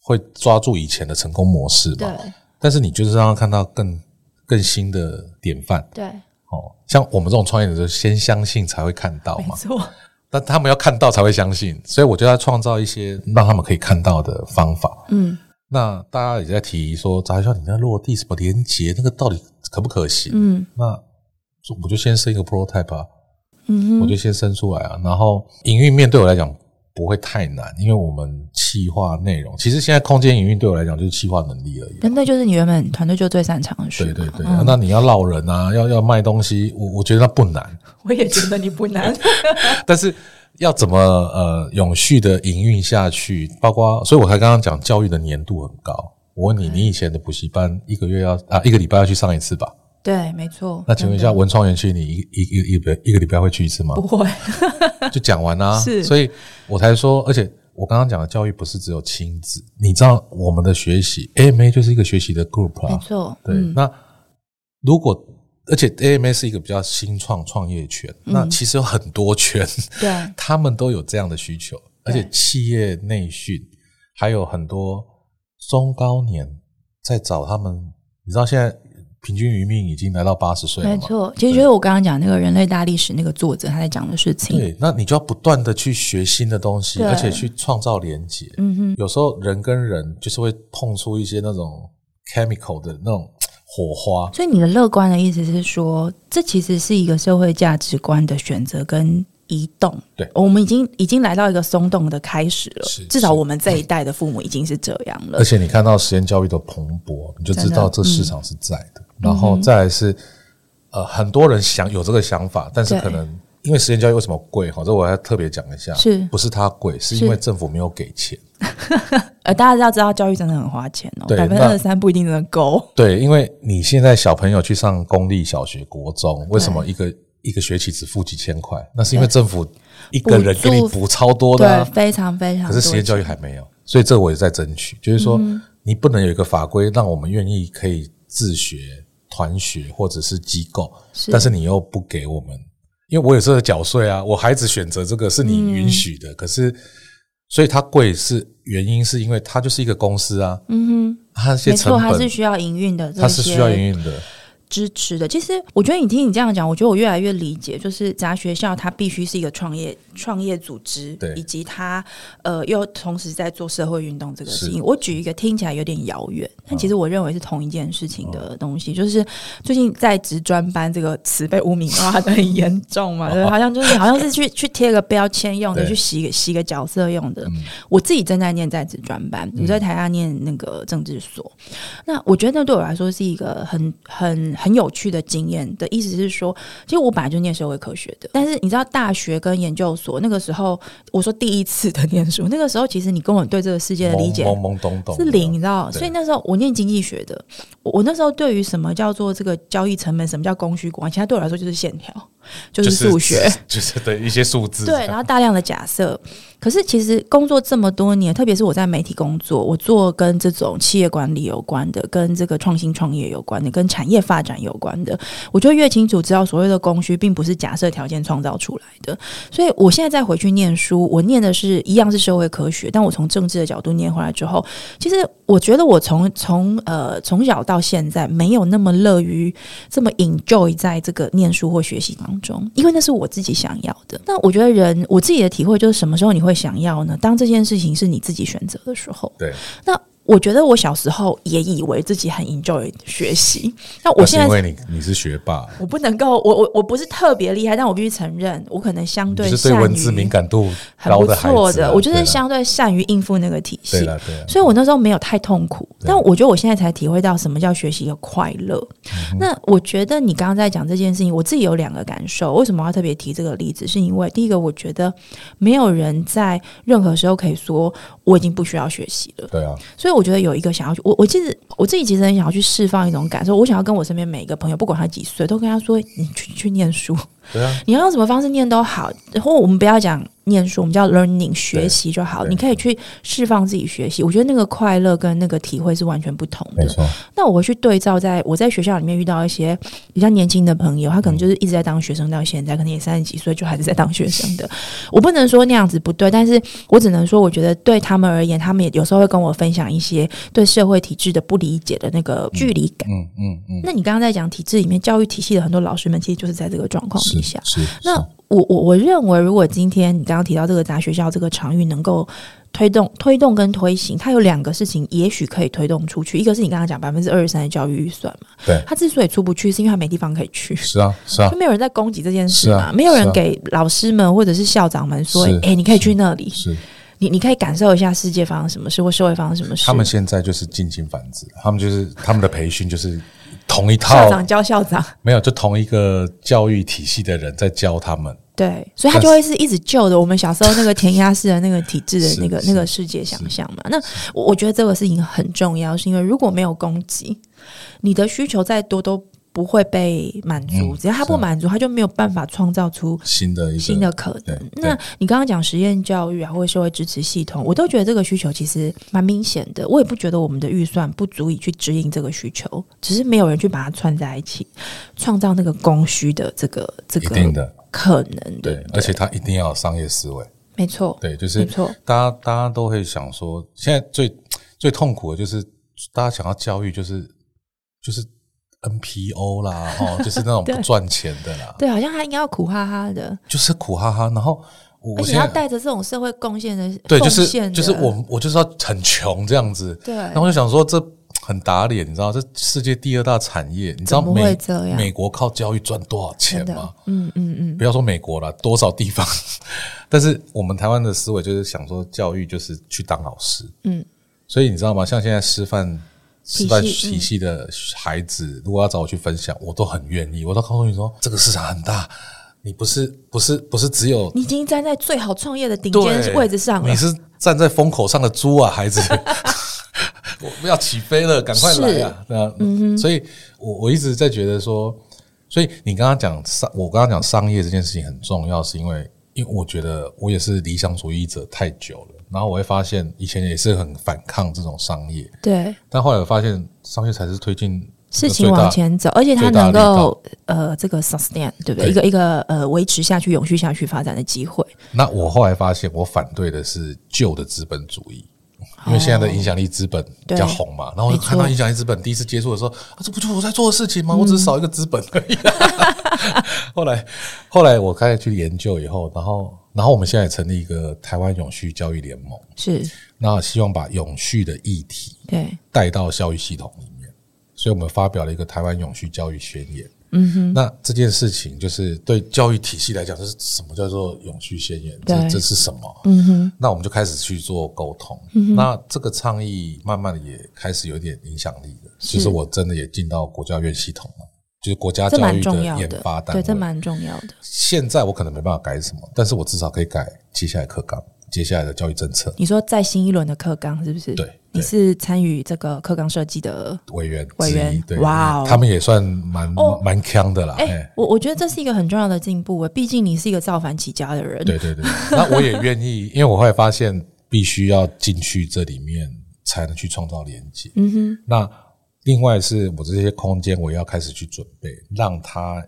会抓住以前的成功模式嘛。对。但是你就是让他看到更更新的典范。对。哦，像我们这种创业者，就先相信才会看到嘛。没错。但他们要看到才会相信，所以我就要创造一些让他们可以看到的方法。嗯。那大家也在提说，杂学校你那落地什么连接，那个到底可不可行？嗯，那我就先生一个 prototype 啊，嗯哼，我就先生出来啊。然后营运面对我来讲不会太难，因为我们企划内容，其实现在空间营运对我来讲就是企划能力而已。那那就是你原本团队就最擅长的事。对对对，嗯、那你要烙人啊，要要卖东西，我我觉得那不难。我也觉得你不难，但是。要怎么呃永续的营运下去？包括，所以我才刚刚讲教育的粘度很高。我问你，你以前的补习班一个月要啊一个礼拜要去上一次吧？对，没错。那请问一下，文创园区你一一一一个一个礼拜会去一次吗？不会，就讲完啦。是，所以我才说，而且我刚刚讲的教育不是只有亲子，你知道我们的学习，AMA 就是一个学习的 group 啊，没错。对，嗯、那如果。而且 AMA 是一个比较新创创业圈，嗯、那其实有很多圈，对，他们都有这样的需求，而且企业内训还有很多中高年在找他们。你知道现在平均余命已经来到八十岁了？没错，其实就是我刚刚讲那个人类大历史那个作者他在讲的事情。对，那你就要不断的去学新的东西，而且去创造连接。嗯哼，有时候人跟人就是会碰出一些那种 chemical 的那种。火花，所以你的乐观的意思是说，这其实是一个社会价值观的选择跟移动。对，我们已经已经来到一个松动的开始了。是，至少我们这一代的父母已经是这样了。而且你看到实验教育的蓬勃，你就知道这市场是在的。的嗯、然后再来是，呃，很多人想有这个想法，但是可能因为实验教育为什么贵？哈，这我要特别讲一下，是不是它贵？是因为政府没有给钱。呃，大家要知道，教育真的很花钱哦，百分之二十三不一定能够。对，因为你现在小朋友去上公立小学、国中，为什么一个一个学期只付几千块？那是因为政府一个人给你补超多的、啊，对，非常非常。可是实验教育还没有，所以这我也在争取，就是说，你不能有一个法规让我们愿意可以自学、团学或者是机构，是但是你又不给我们，因为我有时候缴税啊，我孩子选择这个是你允许的，嗯、可是。所以它贵是原因，是因为它就是一个公司啊，嗯哼，它这些成本，它是需要营运的，它是需要营运的。支持的，其实我觉得你听你这样讲，我觉得我越来越理解，就是杂学校它必须是一个创业创业组织，对，以及它呃又同时在做社会运动这个事情。我举一个听起来有点遥远，但其实我认为是同一件事情的东西，就是最近在职专班这个词被污名化的很严重嘛，对，好像就是好像是去 去贴个标签用的，去洗洗个角色用的。我自己正在念在职专班，我在台大念那个政治所，那我觉得那对我来说是一个很很。很有趣的经验的意思是说，其实我本来就念社会科学的，但是你知道大学跟研究所那个时候，我说第一次的念书，那个时候其实你跟我对这个世界的理解懵懵懂懂是零，你知道？所以那时候我念经济学的，我那时候对于什么叫做这个交易成本，什么叫供需关系，它对我来说就是线条。就是数学，就是对一些数字，对，然后大量的假设。可是其实工作这么多年，特别是我在媒体工作，我做跟这种企业管理有关的，跟这个创新创业有关的，跟产业发展有关的，我就越清楚知道所谓的供需并不是假设条件创造出来的。所以我现在再回去念书，我念的是一样是社会科学，但我从政治的角度念回来之后，其实我觉得我从从呃从小到现在没有那么乐于这么 enjoy 在这个念书或学习当中。因为那是我自己想要的。那我觉得人，我自己的体会就是，什么时候你会想要呢？当这件事情是你自己选择的时候。对。那。我觉得我小时候也以为自己很 enjoy 学习，那我现在因为你你是学霸，我不能够，我我我不是特别厉害，但我必须承认，我可能相对是对文字敏感度很不错的，我就是相对善于应付那个体系，所以我那时候没有太痛苦。但我觉得我现在才体会到什么叫学习的快乐。那我觉得你刚刚在讲这件事情，我自己有两个感受。为什么要特别提这个例子？是因为第一个，我觉得没有人在任何时候可以说我已经不需要学习了。对啊，所以我觉得有一个想要去，我我其实我自己其实很想要去释放一种感受，我想要跟我身边每一个朋友，不管他几岁，都跟他说，你去去念书。对啊，你要用什么方式念都好，然后我们不要讲念书，我们叫 learning 学习就好。你可以去释放自己学习，我觉得那个快乐跟那个体会是完全不同的。那我会去对照，在我在学校里面遇到一些比较年轻的朋友，他可能就是一直在当学生到现在，可能也三十几岁就还是在当学生的。我不能说那样子不对，但是我只能说，我觉得对他们而言，他们也有时候会跟我分享一些对社会体制的不理解的那个距离感。嗯嗯嗯。那你刚刚在讲体制里面教育体系的很多老师们，其实就是在这个状况底下。是。是那我我我认为，如果今天你刚刚提到这个杂学校这个场域能够推动推动跟推行，它有两个事情，也许可以推动出去。一个是你刚刚讲百分之二十三的教育预算嘛，对，它之所以出不去，是因为它没地方可以去。是啊，是啊，就没有人在攻击这件事嘛，没有人给老师们或者是校长们说，哎，你可以去那里，是你你可以感受一下世界发生什么事或社会发生什么事。他们现在就是近亲繁殖，他们就是他们的培训就是。同一套校长教校长，没有，就同一个教育体系的人在教他们。对，所以他就会是一直旧的。我们小时候那个填鸭式的那个体制的 那个那个世界想象嘛。那我觉得这个事情很重要，是因为如果没有供给，你的需求再多都。不会被满足，只要他不满足，他就没有办法创造出新的新的可能。那你刚刚讲实验教育啊，或者社会支持系统，我都觉得这个需求其实蛮明显的。我也不觉得我们的预算不足以去指引这个需求，只是没有人去把它串在一起，创造那个供需的这个这个可能的。对，而且他一定要有商业思维。没错，对，就是没错。大家大家都会想说，现在最最痛苦的就是大家想要教育，就是就是。NPO 啦，哦，就是那种不赚钱的啦。对，好像他应该要苦哈哈的，就是苦哈哈。然后，而且要带着这种社会贡献的，对，就是就是我我就是要很穷这样子。对，然后我就想说，这很打脸，你知道，这世界第二大产业，你知道美美国靠教育赚多少钱吗？嗯嗯嗯，不要说美国了，多少地方？但是我们台湾的思维就是想说，教育就是去当老师。嗯，所以你知道吗？像现在师范。师范体系的孩子，如果要找我去分享，我都很愿意。我都告诉你说，这个市场很大，你不是不是不是只有你已经站在最好创业的顶尖位置上了，你是站在风口上的猪啊，孩子，我们要起飞了，赶快来啊！那嗯，所以我我一直在觉得说，所以你刚刚讲商，我刚刚讲商业这件事情很重要，是因为因为我觉得我也是理想主义者太久了。然后我会发现，以前也是很反抗这种商业，对。但后来我发现，商业才是推进事情往前走，而且它能够呃，这个 sustain 对不对？对一个一个呃，维持下去、永续下去发展的机会。那我后来发现，我反对的是旧的资本主义，因为现在的影响力资本比较红嘛。然后我看到影响力资本第一次接触的时候，啊，这不就是我在做的事情吗？我只是少一个资本而已。后来，后来我开始去研究以后，然后。然后我们现在成立一个台湾永续教育联盟，是，那希望把永续的议题对带到教育系统里面，所以我们发表了一个台湾永续教育宣言。嗯哼，那这件事情就是对教育体系来讲，这是什么叫做永续宣言？这这是什么？嗯哼，那我们就开始去做沟通。那这个倡议慢慢的也开始有点影响力了，其实我真的也进到国教院系统了。就是国家教育的研发单位，对，这蛮重要的。现在我可能没办法改什么，但是我至少可以改接下来课纲，接下来的教育政策。你说在新一轮的课纲是不是？对，对你是参与这个课纲设计的委员，委员。对，哇、哦，他们也算蛮蛮强的啦。哎，我我觉得这是一个很重要的进步，毕竟你是一个造反起家的人。对对对，那我也愿意，因为我后来发现必须要进去这里面才能去创造连接。嗯哼，那。另外是我这些空间，我要开始去准备，让它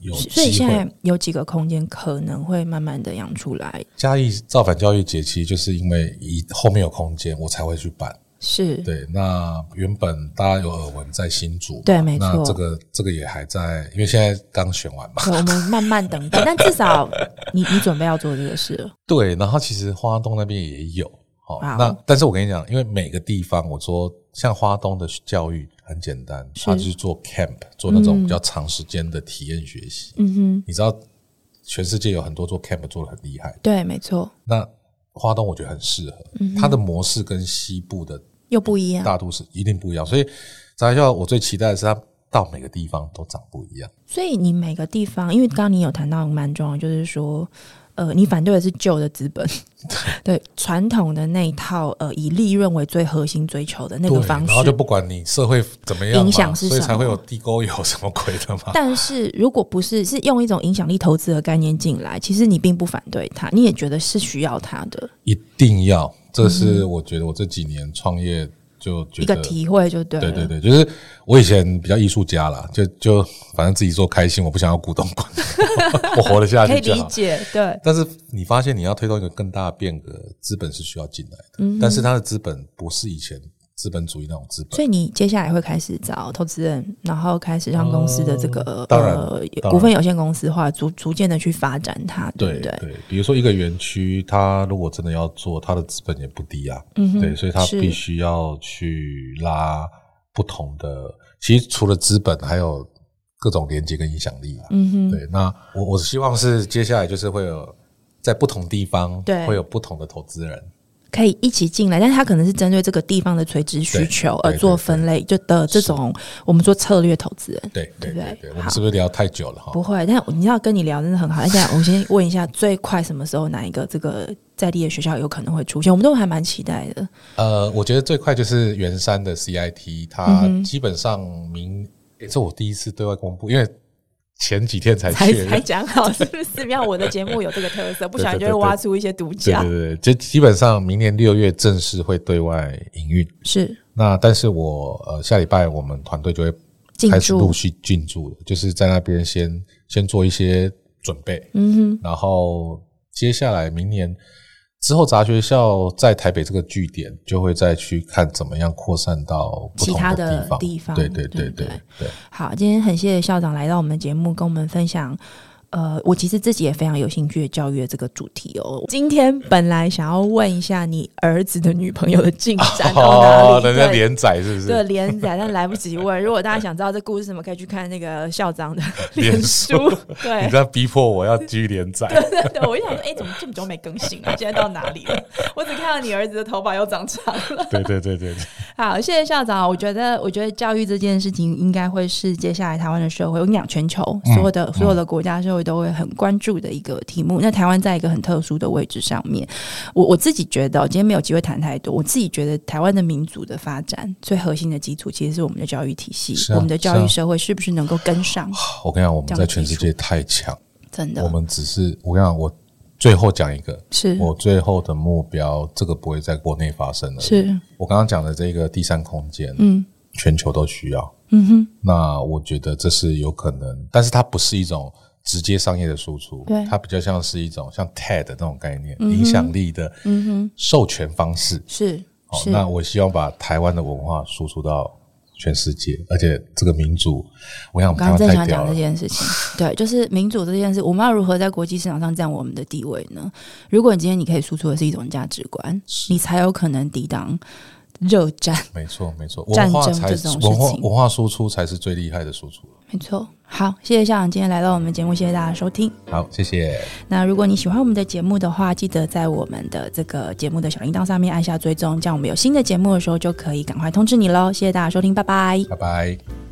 有。所以现在有几个空间可能会慢慢的养出来。嘉义造反教育节，期就是因为以后面有空间，我才会去办。是对。那原本大家有耳闻在新竹，对，没错。那这个这个也还在，因为现在刚选完嘛。我们慢慢等待，但至少你你准备要做这个事了。对，然后其实花东那边也有。好，那但是我跟你讲，因为每个地方，我说像花东的教育。很简单，他就是做 camp，做那种比较长时间的体验学习。嗯哼，你知道全世界有很多做 camp 做的很厉害。对，没错。那花东我觉得很适合，它的模式跟西部的又不一样，大都市一定不一样。所以杂学校我最期待的是它到每个地方都长不一样。所以你每个地方，因为刚刚你有谈到蛮重要，就是说。呃，你反对的是旧的资本，对传统的那一套，呃，以利润为最核心追求的那个方式，然后就不管你社会怎么样，影响是什么，所以才会有地沟油什么鬼的嘛。但是如果不是，是用一种影响力投资的概念进来，其实你并不反对它，你也觉得是需要它的，一定要。这是我觉得我这几年创业。就觉得一个体会就对，对对对，就是我以前比较艺术家啦，就就反正自己做开心，我不想要股东管，我活得下去就好。可以理解，对。但是你发现你要推动一个更大的变革，资本是需要进来的，嗯，但是它的资本不是以前。资本主义那种资本，所以你接下来会开始找投资人，然后开始让公司的这个、呃、当然呃股份有限公司化，逐逐渐的去发展它，对不对？对，比如说一个园区，它如果真的要做，它的资本也不低啊，嗯哼，对，所以它必须要去拉不同的。其实除了资本，还有各种连接跟影响力啊，嗯哼，对。那我我希望是接下来就是会有在不同地方，对，会有不同的投资人。可以一起进来，但是它可能是针对这个地方的垂直需求而做分类，就的这种我们说策略投资人，对对对对。我们是不是聊太久了哈？不会，但你要跟你聊真的很好。而且我先问一下，最快什么时候哪一个这个在地的学校有可能会出现？我们都还蛮期待的。呃，我觉得最快就是圆山的 CIT，它基本上明，诶、欸，这我第一次对外公布，因为。前几天才才才讲好，是不是？让我的节目有这个特色，不小心就会挖出一些独家。对对对，这基本上明年六月正式会对外营运。是。那但是我呃下礼拜我们团队就会开始陆续进驻了，就是在那边先先做一些准备。嗯哼。然后接下来明年。之后，杂学校在台北这个据点，就会再去看怎么样扩散到其他的地方。对对对对对。好，今天很谢谢校长来到我们的节目，跟我们分享。呃，我其实自己也非常有兴趣的教育的这个主题哦。今天本来想要问一下你儿子的女朋友的进展到哪里？人家连载是不是？对，连载，但来不及问。如果大家想知道这故事什么，可以去看那个校长的 脸书。对，你在逼迫我要继续连载。对对对，我就想说，哎，怎么这么久没更新啊？现在到哪里了？我只看到你儿子的头发又长长了。对对对对对。好，谢谢校长。我觉得，我觉得教育这件事情应该会是接下来台湾的社会，我跟你讲，全球所有的、嗯、所有的国家社会。都会很关注的一个题目。那台湾在一个很特殊的位置上面，我我自己觉得，今天没有机会谈太多。我自己觉得，台湾的民主的发展最核心的基础，其实是我们的教育体系，啊、我们的教育社会是不是能够跟上？啊、我跟你讲，我们在全世界太强，真的。我们只是我跟你讲，我最后讲一个，是我最后的目标，这个不会在国内发生了。是我刚刚讲的这个第三空间，嗯，全球都需要。嗯哼，那我觉得这是有可能，但是它不是一种。直接商业的输出，对，它比较像是一种像 TED 那种概念，影响力的授权方式是。好，那我希望把台湾的文化输出到全世界，而且这个民主，我想刚刚正想讲这件事情，对，就是民主这件事，我们要如何在国际市场上占我们的地位呢？如果你今天你可以输出的是一种价值观，你才有可能抵挡热战。没错，没错，文化才文化文化输出才是最厉害的输出。没错。好，谢谢校长今天来到我们节目，谢谢大家收听。好，谢谢。那如果你喜欢我们的节目的话，记得在我们的这个节目的小铃铛上面按下追踪，这样我们有新的节目的时候就可以赶快通知你喽。谢谢大家收听，拜拜，拜拜。